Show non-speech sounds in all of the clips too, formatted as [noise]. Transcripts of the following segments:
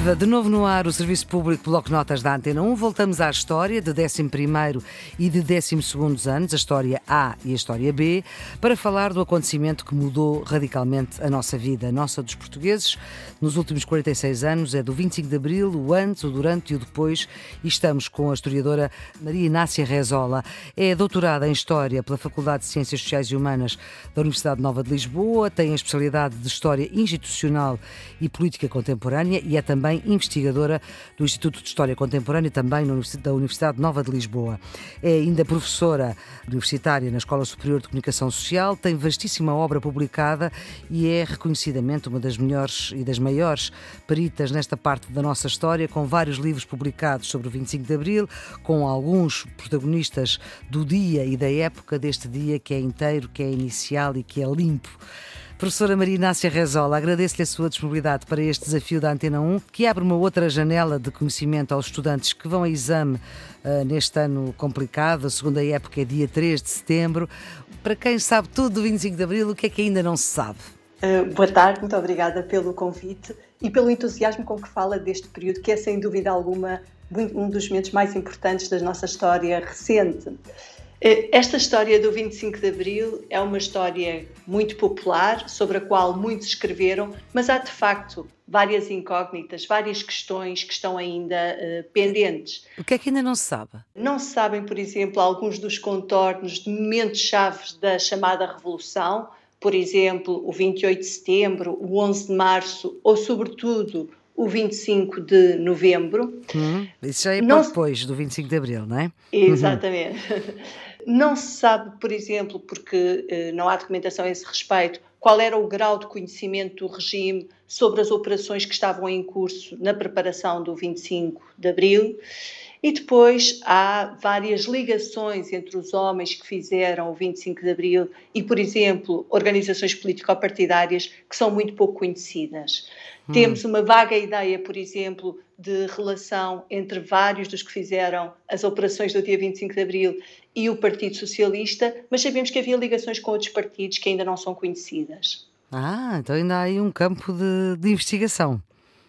Viva! De novo no ar o Serviço Público Bloco Notas da Antena 1. Voltamos à história de 11 e de 12 anos, a história A e a história B, para falar do acontecimento que mudou radicalmente a nossa vida, a nossa dos portugueses, nos últimos 46 anos. É do 25 de Abril, o antes, o durante e o depois. E estamos com a historiadora Maria Inácia Rezola. É doutorada em História pela Faculdade de Ciências Sociais e Humanas da Universidade Nova de Lisboa, tem a especialidade de História Institucional e Política Contemporânea e é também investigadora do Instituto de História Contemporânea, também da Universidade Nova de Lisboa. É ainda professora universitária na Escola Superior de Comunicação Social, tem vastíssima obra publicada e é reconhecidamente uma das melhores e das maiores peritas nesta parte da nossa história, com vários livros publicados sobre o 25 de Abril, com alguns protagonistas do dia e da época deste dia que é inteiro, que é inicial e que é limpo. Professora Maria Inácia Rezola, agradeço-lhe a sua disponibilidade para este desafio da Antena 1, que abre uma outra janela de conhecimento aos estudantes que vão a exame uh, neste ano complicado. A segunda época é dia 3 de setembro. Para quem sabe tudo do 25 de Abril, o que é que ainda não se sabe? Uh, boa tarde, muito obrigada pelo convite e pelo entusiasmo com que fala deste período, que é sem dúvida alguma um dos momentos mais importantes da nossa história recente. Eh, esta história do 25 de Abril é uma história muito popular, sobre a qual muitos escreveram, mas há de facto várias incógnitas, várias questões que estão ainda uh, pendentes. O que é que ainda não se sabe? Não se sabem, por exemplo, alguns dos contornos de momentos chaves da chamada Revolução, por exemplo, o 28 de setembro, o 11 de março ou, sobretudo, o 25 de novembro. Hum, isso já é não... depois do 25 de abril, não é? Exatamente. Uhum. [laughs] Não se sabe, por exemplo, porque eh, não há documentação a esse respeito, qual era o grau de conhecimento do regime sobre as operações que estavam em curso na preparação do 25 de abril. E depois há várias ligações entre os homens que fizeram o 25 de Abril e, por exemplo, organizações político-partidárias que são muito pouco conhecidas. Hum. Temos uma vaga ideia, por exemplo, de relação entre vários dos que fizeram as operações do dia 25 de Abril e o Partido Socialista, mas sabemos que havia ligações com outros partidos que ainda não são conhecidas. Ah, então ainda há aí um campo de, de investigação.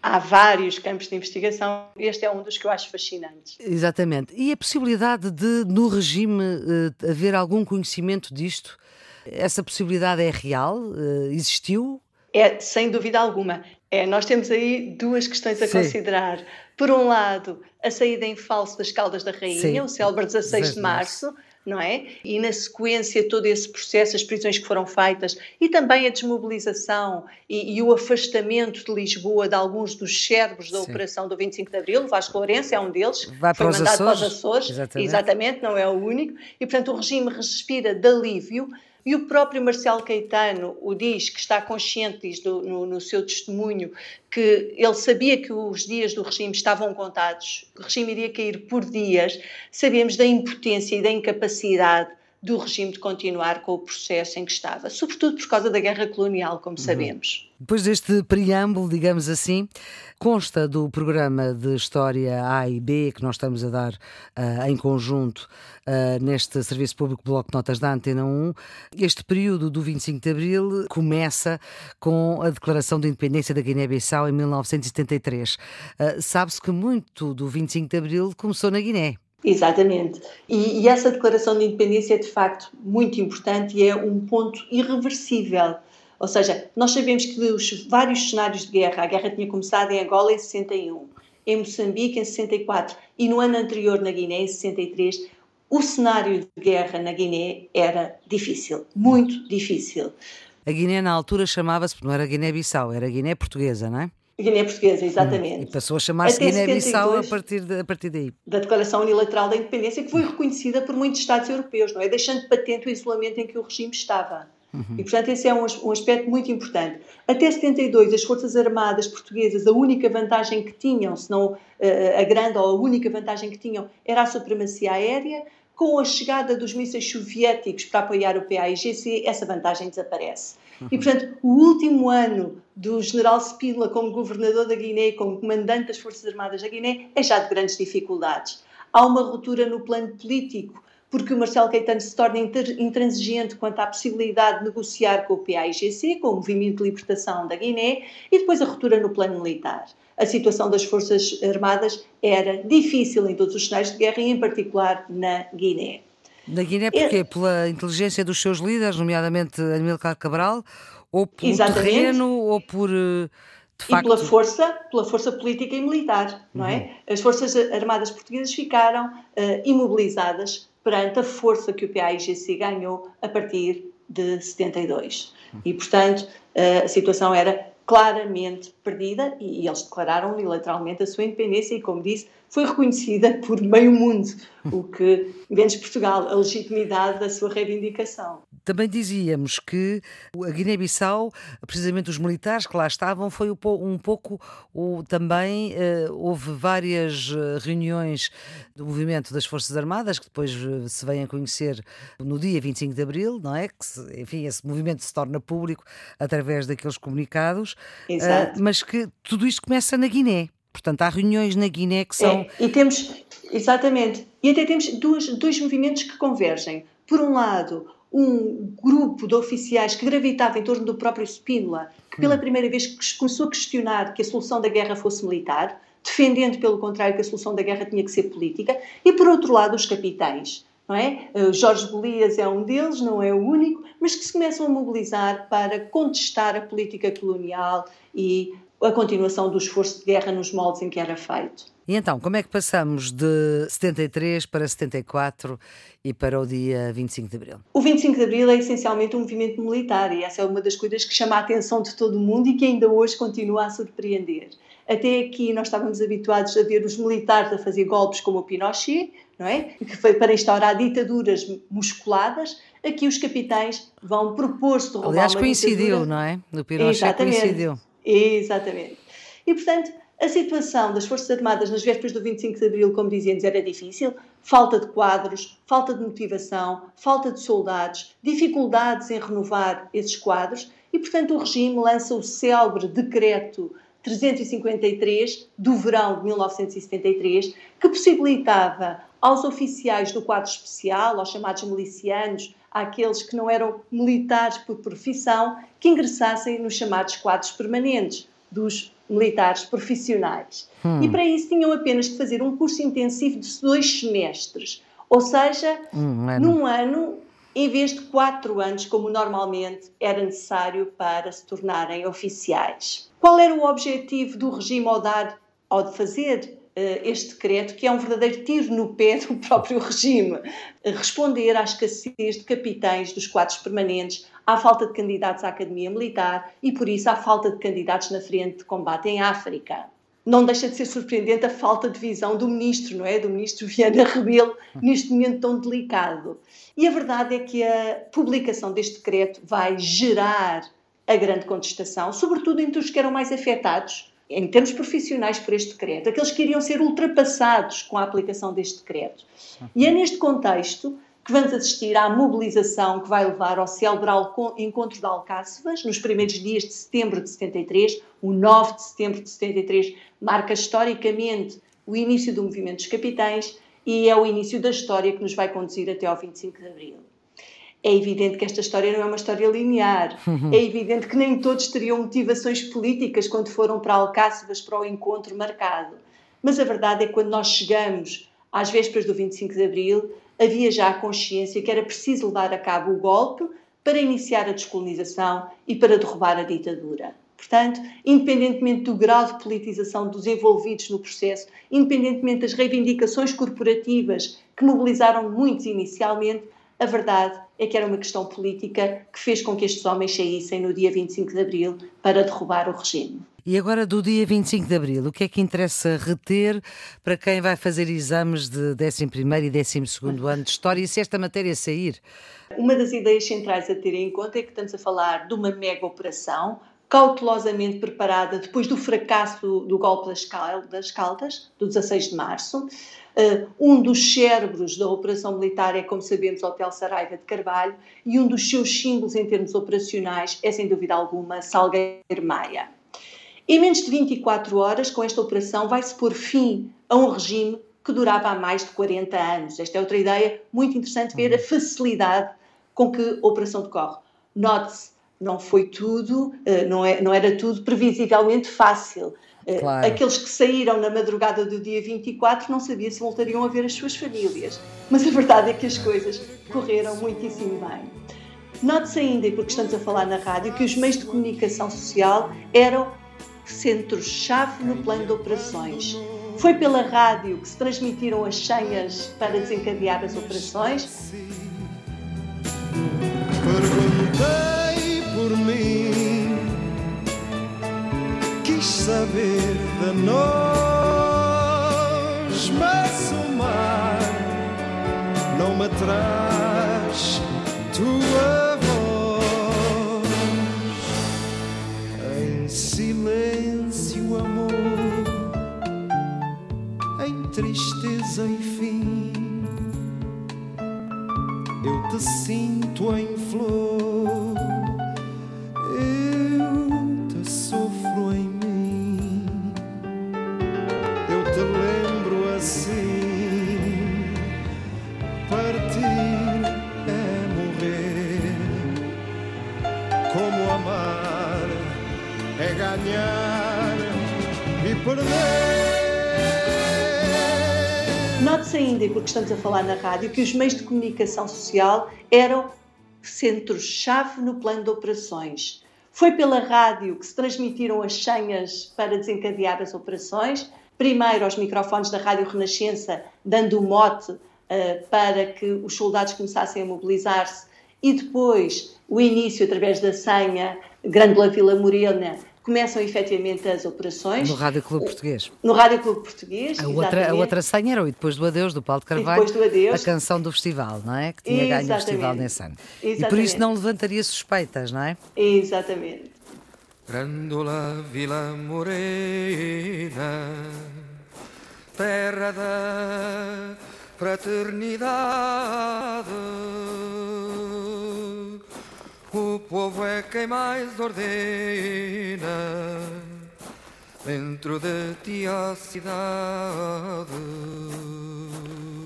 Há vários campos de investigação, este é um dos que eu acho fascinantes. Exatamente. E a possibilidade de, no regime, uh, haver algum conhecimento disto? Essa possibilidade é real? Uh, existiu? É, sem dúvida alguma. É, nós temos aí duas questões a Sim. considerar. Por um lado, a saída em falso das Caldas da Rainha, Sim. o célebre 16 de março, não é? E na sequência todo esse processo, as prisões que foram feitas e também a desmobilização e, e o afastamento de Lisboa de alguns dos cérebros da Sim. operação do 25 de Abril, Vasco Lourenço é um deles, Vai foi mandado para os Açores, exatamente. exatamente, não é o único, e portanto o regime respira de alívio, e o próprio Marcelo Caetano o diz, que está consciente, diz no, no, no, seu testemunho, que ele sabia que os dias do regime estavam contados, o regime iria cair por dias. Sabemos da impotência e da incapacidade do regime de continuar com o processo em que estava, sobretudo por causa da guerra colonial, como uhum. sabemos. Depois deste preâmbulo, digamos assim, consta do programa de História A e B que nós estamos a dar uh, em conjunto uh, neste Serviço Público Bloco de Notas da Antena 1. Este período do 25 de Abril começa com a declaração de independência da Guiné-Bissau em 1973. Uh, Sabe-se que muito do 25 de Abril começou na Guiné. Exatamente. E, e, essa declaração de independência é de facto muito importante e é um ponto irreversível. Ou seja, nós sabemos que dos vários cenários de guerra, a guerra tinha começado em Angola em 61, em Moçambique em 64 e no ano anterior na Guiné em 63, o cenário de guerra na Guiné era difícil, muito difícil. A Guiné na altura chamava-se, não era Guiné-Bissau, era Guiné Portuguesa, não é? Guiné Portuguesa, exatamente. E passou a chamar-se Guiné-Bissau a partir, de, a partir daí. Da Declaração Unilateral da Independência, que foi reconhecida por muitos Estados europeus, não é? Deixando patente o isolamento em que o regime estava. Uhum. E, portanto, esse é um, um aspecto muito importante. Até 72, as Forças Armadas Portuguesas, a única vantagem que tinham, se não uh, a grande ou a única vantagem que tinham, era a supremacia aérea. Com a chegada dos mísseis soviéticos para apoiar o PAIGC, essa vantagem desaparece. E, portanto, o último ano do general Spínola como governador da Guiné, como comandante das Forças Armadas da Guiné, é já de grandes dificuldades. Há uma ruptura no plano político, porque o Marcelo Caetano se torna intransigente quanto à possibilidade de negociar com o PAIGC, com o Movimento de Libertação da Guiné, e depois a ruptura no plano militar. A situação das Forças Armadas era difícil em todos os cenários de guerra e, em particular, na Guiné. Na Guiné, porquê? É... Pela inteligência dos seus líderes, nomeadamente Amílcar Cabral, ou pelo Exatamente. terreno, ou por. Eh, e pela força, pela força política e militar, não é? Uhum. As forças armadas portuguesas ficaram uh, imobilizadas perante a força que o PAIGC ganhou a partir de 72. E, portanto, a situação era claramente perdida e, eles declararam unilateralmente a sua independência e, como disse, foi reconhecida por meio mundo, o que, menos Portugal, a legitimidade da sua reivindicação. Também dizíamos que a Guiné-Bissau, precisamente os militares que lá estavam, foi um pouco o, também uh, houve várias eh, reuniões do movimento das Forças Armadas, que depois eh, se vêm a conhecer no dia 25 de Abril, não é? Que, enfim, esse movimento se torna público através daqueles comunicados, uh, mas que tudo isto começa na Guiné. Portanto, há reuniões na Guiné que são. É, e temos, exatamente, e até temos dois, dois movimentos que convergem. Por um lado, um grupo de oficiais que gravitava em torno do próprio Spínola, que pela hum. primeira vez começou a questionar que a solução da guerra fosse militar, defendendo, pelo contrário, que a solução da guerra tinha que ser política, e por outro lado, os capitães. Não é? Uh, Jorge Golias é um deles, não é o único, mas que se começam a mobilizar para contestar a política colonial e a continuação do esforço de guerra nos moldes em que era feito. E então, como é que passamos de 73 para 74 e para o dia 25 de Abril? O 25 de Abril é essencialmente um movimento militar e essa é uma das coisas que chama a atenção de todo o mundo e que ainda hoje continua a surpreender. Até aqui nós estávamos habituados a ver os militares a fazer golpes como o Pinochet, não é? Que foi para instaurar ditaduras musculadas. Aqui os capitães vão propor-se de roubar Aliás, coincidiu, ditadura. não é? No Pinochet Exatamente. coincidiu. Exatamente. E, portanto, a situação das Forças Armadas nas vésperas do 25 de Abril, como dizíamos, era difícil. Falta de quadros, falta de motivação, falta de soldados, dificuldades em renovar esses quadros e, portanto, o regime lança o célebre decreto 353 do verão de 1973, que possibilitava aos oficiais do quadro especial, aos chamados milicianos, àqueles que não eram militares por profissão, que ingressassem nos chamados quadros permanentes dos militares profissionais. Hum. E para isso tinham apenas que fazer um curso intensivo de dois semestres, ou seja, um ano. num ano, em vez de quatro anos, como normalmente era necessário para se tornarem oficiais. Qual era o objetivo do regime ao dar, ao de fazer eh, este decreto, que é um verdadeiro tiro no pé do próprio regime, responder à escassez de capitães dos quadros permanentes, à falta de candidatos à Academia Militar e, por isso, à falta de candidatos na frente de combate em África. Não deixa de ser surpreendente a falta de visão do ministro, não é? Do ministro Viana Rebelo, neste momento tão delicado. E a verdade é que a publicação deste decreto vai gerar a grande contestação, sobretudo entre os que eram mais afetados em termos profissionais por este decreto, aqueles que iriam ser ultrapassados com a aplicação deste decreto. E é neste contexto que vamos assistir à mobilização que vai levar ao celebrar encontro de Alcáçovas nos primeiros dias de setembro de 73. O 9 de setembro de 73 marca historicamente o início do movimento dos capitães e é o início da história que nos vai conduzir até ao 25 de abril. É evidente que esta história não é uma história linear. Uhum. É evidente que nem todos teriam motivações políticas quando foram para Alcáçovas para o encontro marcado. Mas a verdade é que quando nós chegamos às vésperas do 25 de Abril, havia já a consciência que era preciso levar a cabo o golpe para iniciar a descolonização e para derrubar a ditadura. Portanto, independentemente do grau de politização dos envolvidos no processo, independentemente das reivindicações corporativas que mobilizaram muitos inicialmente, a verdade é que era uma questão política que fez com que estes homens saíssem no dia 25 de abril para derrubar o regime. E agora, do dia 25 de abril, o que é que interessa reter para quem vai fazer exames de 11 e 12 ano de História e se esta matéria sair? Uma das ideias centrais a ter em conta é que estamos a falar de uma mega operação cautelosamente preparada depois do fracasso do golpe das Caldas, do 16 de março. Uh, um dos cérebros da operação militar é, como sabemos, o Hotel Saraiva de Carvalho, e um dos seus símbolos em termos operacionais é, sem dúvida alguma, Salgueiro Maia. Em menos de 24 horas, com esta operação, vai-se pôr fim a um regime que durava há mais de 40 anos. Esta é outra ideia muito interessante ver a uhum. facilidade com que a operação decorre. Note-se, não foi tudo, eh, não, é, não era tudo previsivelmente fácil. Eh, claro. Aqueles que saíram na madrugada do dia 24 não sabiam se voltariam a ver as suas famílias. Mas a verdade é que as coisas correram muitíssimo bem. Note-se ainda, e porque estamos a falar na rádio, que os meios de comunicação social eram centros-chave no plano de operações. Foi pela rádio que se transmitiram as senhas para desencadear as operações. Perguntei por mim, quis saber de nós, mas o mar não me traz tua. tristeza e fim. Eu te sinto em flor, Ainda, porque estamos a falar na rádio, que os meios de comunicação social eram centros-chave no plano de operações. Foi pela rádio que se transmitiram as senhas para desencadear as operações, primeiro aos microfones da Rádio Renascença, dando o mote uh, para que os soldados começassem a mobilizar-se, e depois o início, através da senha Grândola Vila Morena, começam efetivamente as operações. No Rádio Clube Português. No Rádio Clube Português. A outra, a outra senha era o E Depois do Adeus, do Paulo de Carvalho. depois do Adeus. A canção do festival, não é? Que tinha Exatamente. ganho o festival nesse ano. Exatamente. E por isso não levantaria suspeitas, não é? Exatamente. Grândola Vila Morena, terra da fraternidade o povo é quem mais ordena. Dentro de ti a cidade,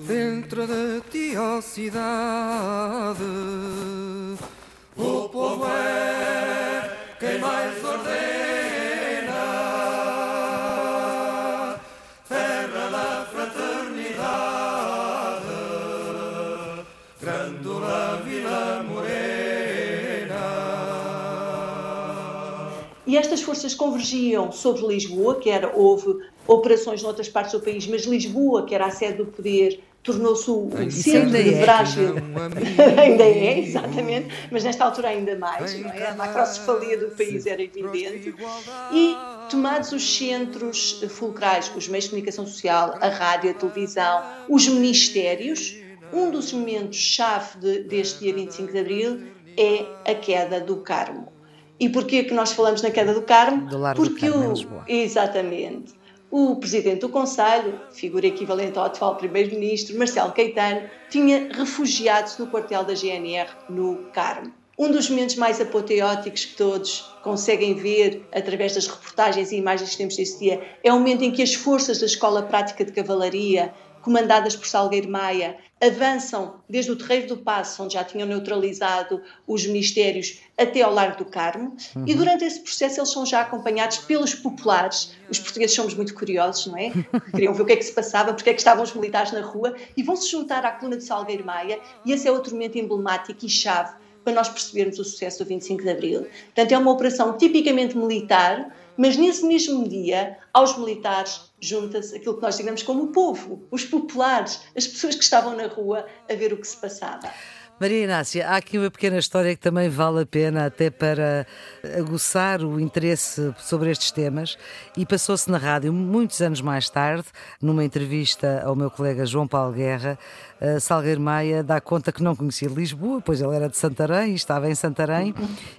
dentro de ti a cidade, o povo é quem mais ordena. E estas forças convergiam sobre Lisboa, que era, houve operações noutras partes do país, mas Lisboa, que era a sede do poder, tornou-se o centro de Brasil. É, ainda é, [laughs] exatamente, mas nesta altura ainda mais, não é? A macrocefalia do país era evidente. E tomados os centros fulcrais, os meios de comunicação social, a rádio, a televisão, os ministérios, um dos momentos-chave de, deste dia 25 de Abril é a queda do Carmo. E porquê que nós falamos na queda do Carmo? Do Largo Porque do Carmo, o, Lisboa. Exatamente. O presidente do Conselho, figura equivalente ao atual primeiro-ministro, Marcelo Caetano, tinha refugiado-se no quartel da GNR no Carmo. Um dos momentos mais apoteóticos que todos conseguem ver através das reportagens e imagens que temos desse dia é o momento em que as forças da Escola Prática de Cavalaria comandadas por Salgueiro Maia, avançam desde o Terreiro do Passo, onde já tinham neutralizado os ministérios, até ao Largo do Carmo. Uhum. E durante esse processo eles são já acompanhados pelos populares. Os portugueses somos muito curiosos, não é? Queriam ver o que é que se passava, porque é que estavam os militares na rua e vão se juntar à coluna de Salgueiro Maia. E esse é outro momento emblemático e chave para nós percebermos o sucesso do 25 de Abril. Portanto, é uma operação tipicamente militar, mas nesse mesmo dia, aos militares junta-se aquilo que nós digamos como o povo, os populares, as pessoas que estavam na rua a ver o que se passava. Maria Inácia, há aqui uma pequena história que também vale a pena até para aguçar o interesse sobre estes temas e passou-se na rádio muitos anos mais tarde, numa entrevista ao meu colega João Paulo Guerra, Salgueiro Maia dá conta que não conhecia Lisboa, pois ele era de Santarém e estava em Santarém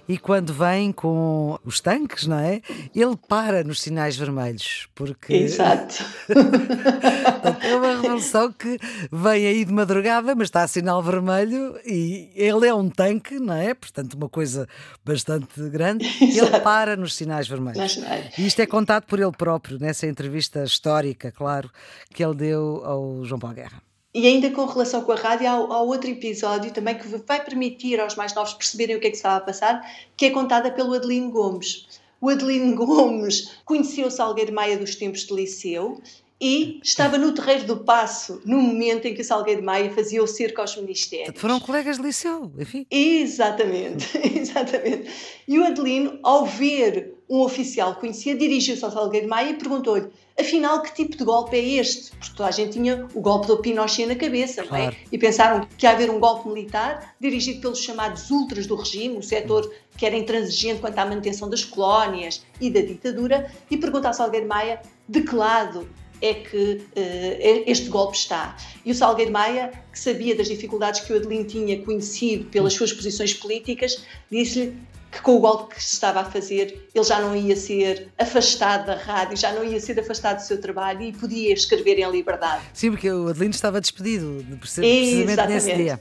e quando vem com os tanques, não é? Ele para nos sinais vermelhos, porque... Exato. [laughs] é uma revolução que vem aí de madrugada, mas está a sinal vermelho e ele é um tanque, não é? Portanto, uma coisa bastante grande. [laughs] ele para nos sinais vermelhos. E isto é contado por ele próprio nessa entrevista histórica, claro, que ele deu ao João Paulo Guerra. E ainda com relação com a rádio, há, há, outro episódio também que vai permitir aos mais novos perceberem o que é que estava a passar, que é contada pelo Adelino Gomes. O Adelino [laughs] Gomes conheceu Salgueiro Maia dos tempos de liceu e estava no terreiro do Passo no momento em que o Salgueiro Maia fazia o cerco aos ministérios. Foram colegas de liceu, enfim. Exatamente, [laughs] exatamente. E o Adelino, ao ver um oficial que conhecia, dirigiu-se ao Salgueiro Maia e perguntou-lhe afinal, que tipo de golpe é este? Porque toda a gente tinha o golpe do Pinochet na cabeça, claro. não é? E pensaram que ia haver um golpe militar dirigido pelos chamados ultras do regime, o setor que era intransigente quanto à manutenção das colónias e da ditadura, e pergunta ao Salgueiro Maia de que lado é que uh, este golpe está. E o Salgueiro Maia, que sabia das dificuldades que o Adelino tinha conhecido pelas suas posições políticas, disse-lhe que com o golpe que se estava a fazer ele já não ia ser afastado da rádio, já não ia ser afastado do seu trabalho e podia escrever em liberdade. Sim, porque o Adelino estava despedido precisamente Exatamente. nesse dia.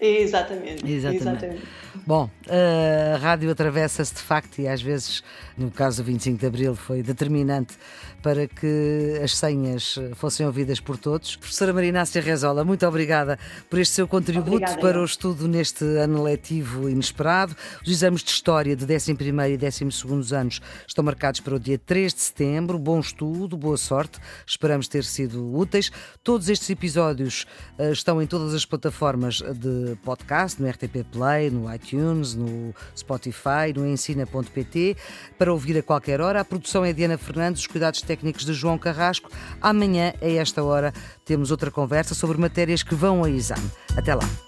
Exatamente. Exatamente. Exatamente. Bom, a rádio atravessa-se de facto e às vezes, no caso do 25 de Abril, foi determinante para que as senhas fossem ouvidas por todos. Professora Marinácia Rezola, muito obrigada por este seu contributo obrigada, para o estudo neste ano letivo inesperado. Os exames de História de 11º e 12 anos estão marcados para o dia 3 de setembro. Bom estudo, boa sorte. Esperamos ter sido úteis. Todos estes episódios uh, estão em todas as plataformas de podcast, no RTP Play, no iTunes, no Spotify, no ensina.pt, para ouvir a qualquer hora. A produção é Diana Fernandes, os cuidados técnicos de João Carrasco. Amanhã, a esta hora, temos outra conversa sobre matérias que vão a exame. Até lá.